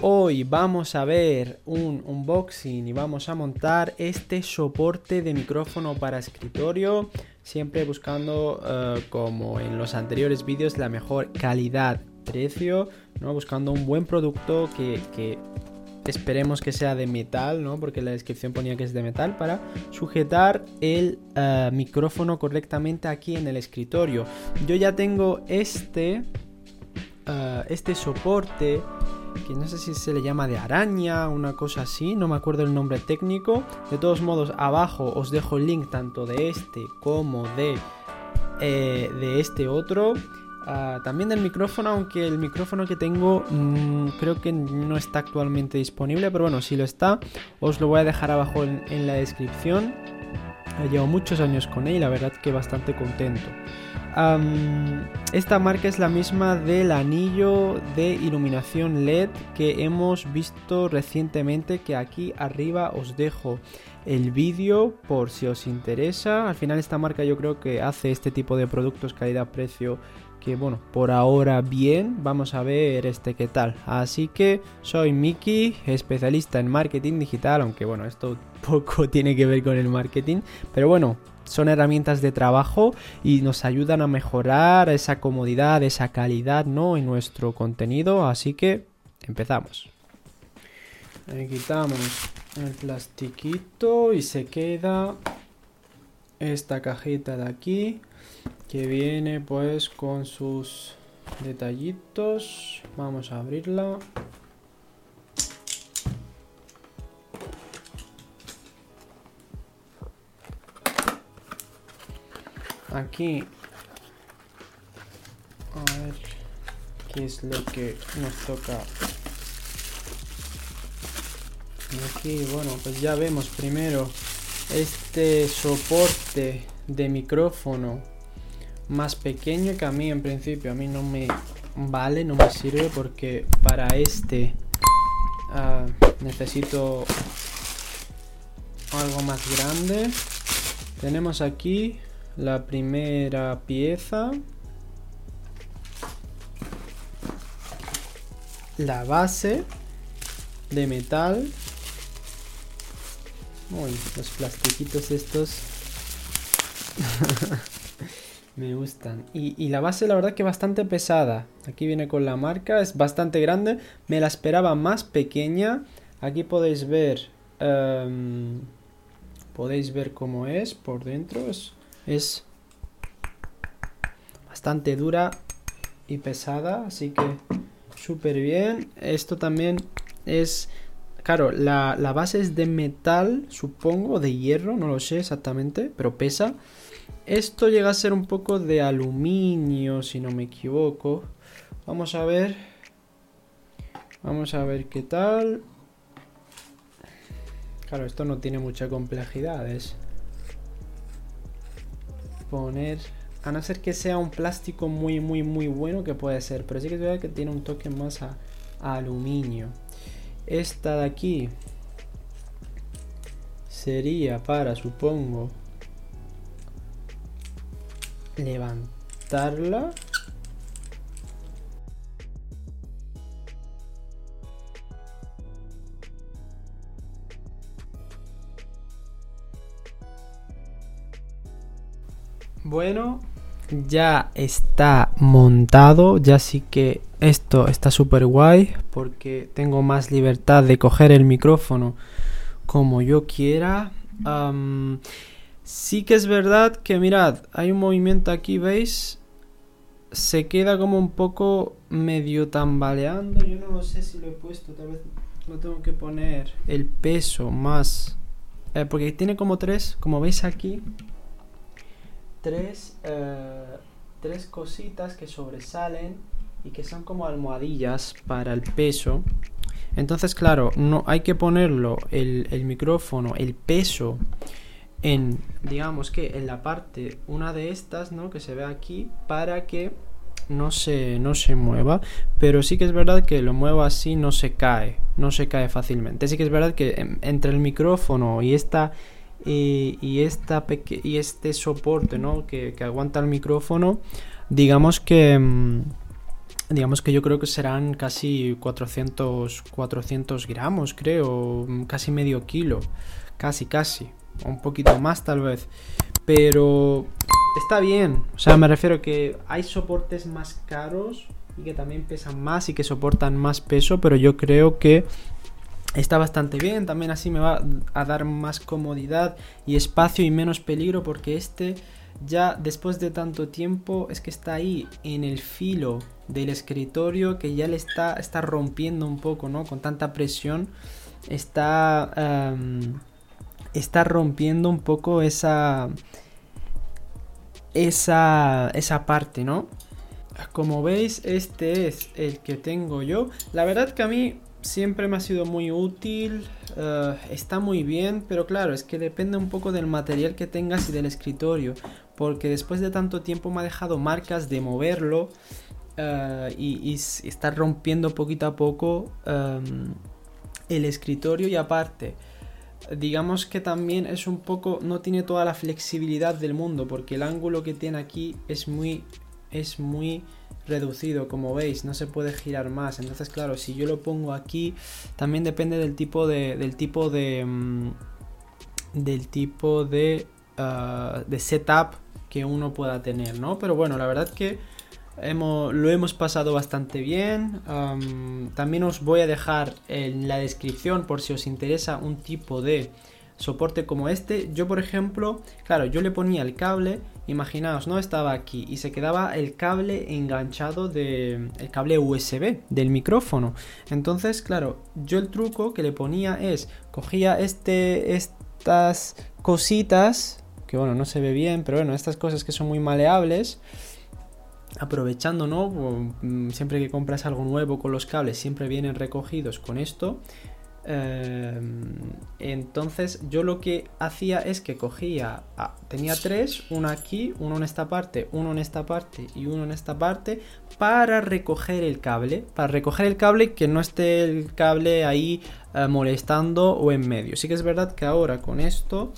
Hoy vamos a ver un unboxing y vamos a montar este soporte de micrófono para escritorio, siempre buscando eh, como en los anteriores vídeos la mejor calidad-precio, ¿no? buscando un buen producto que, esperemos que sea de metal, ¿no? porque la descripción ponía que es de metal, para sujetar el eh, micrófono correctamente aquí en el escritorio. Yo ya tengo este, eh, este soporte que no sé si se le llama de araña, una cosa así, no me acuerdo el nombre técnico. De todos modos, abajo os dejo el link tanto de este como de, eh, de este otro. Ah, también del micrófono, aunque el micrófono que tengo mm, creo que no está actualmente disponible, pero bueno, si lo está, os lo voy a dejar abajo en, la descripción. Llevo muchos años con él y la verdad que bastante contento esta marca es la misma del anillo de iluminación LED que hemos visto recientemente que aquí arriba os dejo el vídeo por si os interesa. Al final esta marca yo creo que hace este tipo de productos calidad-precio bueno, por ahora bien, vamos a ver este qué tal. Así que soy Miki, especialista en marketing digital, aunque bueno, esto poco tiene que ver con el marketing, pero bueno, son herramientas de trabajo y nos ayudan a mejorar esa comodidad, esa calidad, ¿no? En nuestro contenido. Así que empezamos. Le quitamos el plastiquito y se queda esta cajita de aquí que viene pues con sus detallitos. Vamos a abrirla. aquí a ver qué es lo que nos toca aquí bueno pues ya vemos primero este soporte de micrófono más pequeño que a mí en principio a mí no me vale no me sirve porque para este ah, necesito algo más grande tenemos aquí la primera pieza. La base de metal. Uy, los plastiquitos estos. Me gustan. Y, la base la verdad que bastante pesada. Aquí viene con la marca. Es bastante grande. Me la esperaba más pequeña. Aquí podéis ver... Em, podéis ver cómo es por dentro. Es es bastante dura y pesada, así que súper bien. Esto también es, claro, la, base es de metal, supongo, de hierro, no lo sé exactamente, pero pesa. Esto llega a ser un poco de aluminio, si no me equivoco. Vamos a ver. Vamos a ver qué tal. Claro, esto no tiene mucha complejidad, es poner... A no ser que sea un plástico muy, muy, muy bueno que puede ser. Pero sí que es verdad que tiene un toque más a, aluminio. Esta de aquí sería para, supongo, levantarla Bueno, ya está montado, ya sí que esto está súper guay porque tengo más libertad de coger el micrófono como yo quiera. Sí que es verdad que mirad, hay un movimiento aquí, ¿veis? Se queda como un poco medio tambaleando. Yo no lo sé si lo he puesto, tal vez lo tengo que poner el peso más. Eh, porque tiene como tres, como veis aquí, tres, eh, tres cositas que sobresalen y que son como almohadillas para el peso. Entonces, claro, no hay que ponerlo el, el, micrófono, el peso en, digamos que en la parte, una de estas, ¿no? Que se ve aquí para que no se, no se mueva. Pero sí que es verdad que lo muevo así, no se cae, no se cae fácilmente. Sí que es verdad que entre el micrófono y esta y, esta y este soporte ¿no? que, aguanta el micrófono, digamos que, mm, digamos que yo creo que serán casi 400, 400 gramos, creo, casi medio kilo, casi, casi, un poquito más tal vez, pero está bien, o sea, me refiero que hay soportes más caros y que también pesan más y que soportan más peso, pero yo creo que está bastante bien, también así me va a dar más comodidad y espacio y menos peligro porque este ya después de tanto tiempo es que está ahí en el filo del escritorio que ya le está, está rompiendo un poco, ¿no? Con tanta presión está, em, está rompiendo un poco esa, esa, esa parte, ¿no? Como veis, este es el que tengo yo. La verdad que a mí siempre me ha sido muy útil, eh, está muy bien, pero claro, es que depende un poco del material que tengas y del escritorio, porque después de tanto tiempo me ha dejado marcas de moverlo eh, y, estar rompiendo poquito a poco em, el escritorio y aparte, digamos que también es un poco, no tiene toda la flexibilidad del mundo, porque el ángulo que tiene aquí es muy, es muy reducido, como veis, no se puede girar más. Entonces, claro, si yo lo pongo aquí, también depende del tipo de. del tipo de. Mm, del tipo de. Ah, de setup que uno pueda tener, ¿no? Pero bueno, la verdad que lo hemos pasado bastante bien. también os voy a dejar en la descripción por si os interesa un tipo de soporte como este. Yo, por ejemplo, claro, yo le ponía el cable, imaginaos, no estaba aquí y se quedaba el cable enganchado de el cable USB del micrófono. Entonces, claro, yo el truco que le ponía es cogía este estas cositas que bueno, no se ve bien, pero bueno, estas cosas que son muy maleables aprovechando, ¿no? Mm, siempre que compras algo nuevo con los cables, siempre vienen recogidos con esto. Em, entonces yo lo que hacía es que cogía, ah, tenía tres, uno aquí, uno en esta parte, uno en esta parte y uno en esta parte para recoger el cable, para recoger el cable que no esté el cable ahí eh, molestando o en medio. Sí que es verdad que ahora con esto,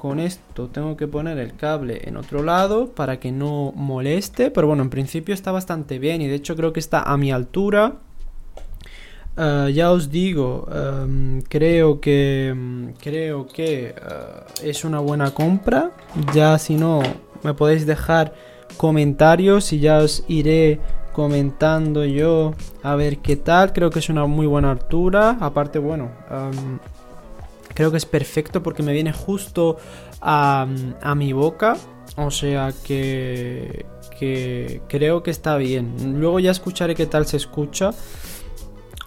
con esto tengo que poner el cable en otro lado para que no moleste, pero bueno, en principio está bastante bien y de hecho creo que está a mi altura eh, ya os digo, em, creo que creo que eh, es una buena compra. Ya si no, me podéis dejar comentarios y ya os iré comentando yo a ver qué tal. Creo que es una muy buena altura. Aparte, bueno, em, creo que es perfecto porque me viene justo a, mi boca. O sea que, que creo que está bien. Luego ya escucharé qué tal se escucha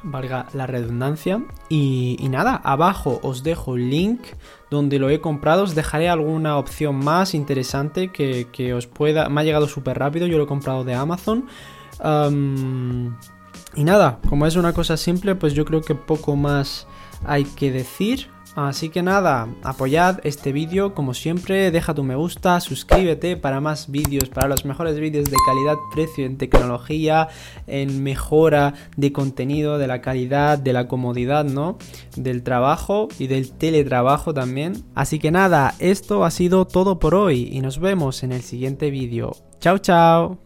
valga la redundancia. Y, nada, abajo os dejo el link donde lo he comprado. Os dejaré alguna opción más interesante que, os pueda. Me ha llegado súper rápido, yo lo he comprado de Amazon. y nada, como es una cosa simple, pues yo creo que poco más hay que decir. Así que nada, apoyad este vídeo como siempre, deja tu me gusta, suscríbete para más vídeos, para los mejores vídeos de calidad, precio en tecnología, en mejora de contenido, de la calidad, de la comodidad, ¿no? Del trabajo y del teletrabajo también. Así que nada, esto ha sido todo por hoy y nos vemos en el siguiente vídeo. Chao, chao.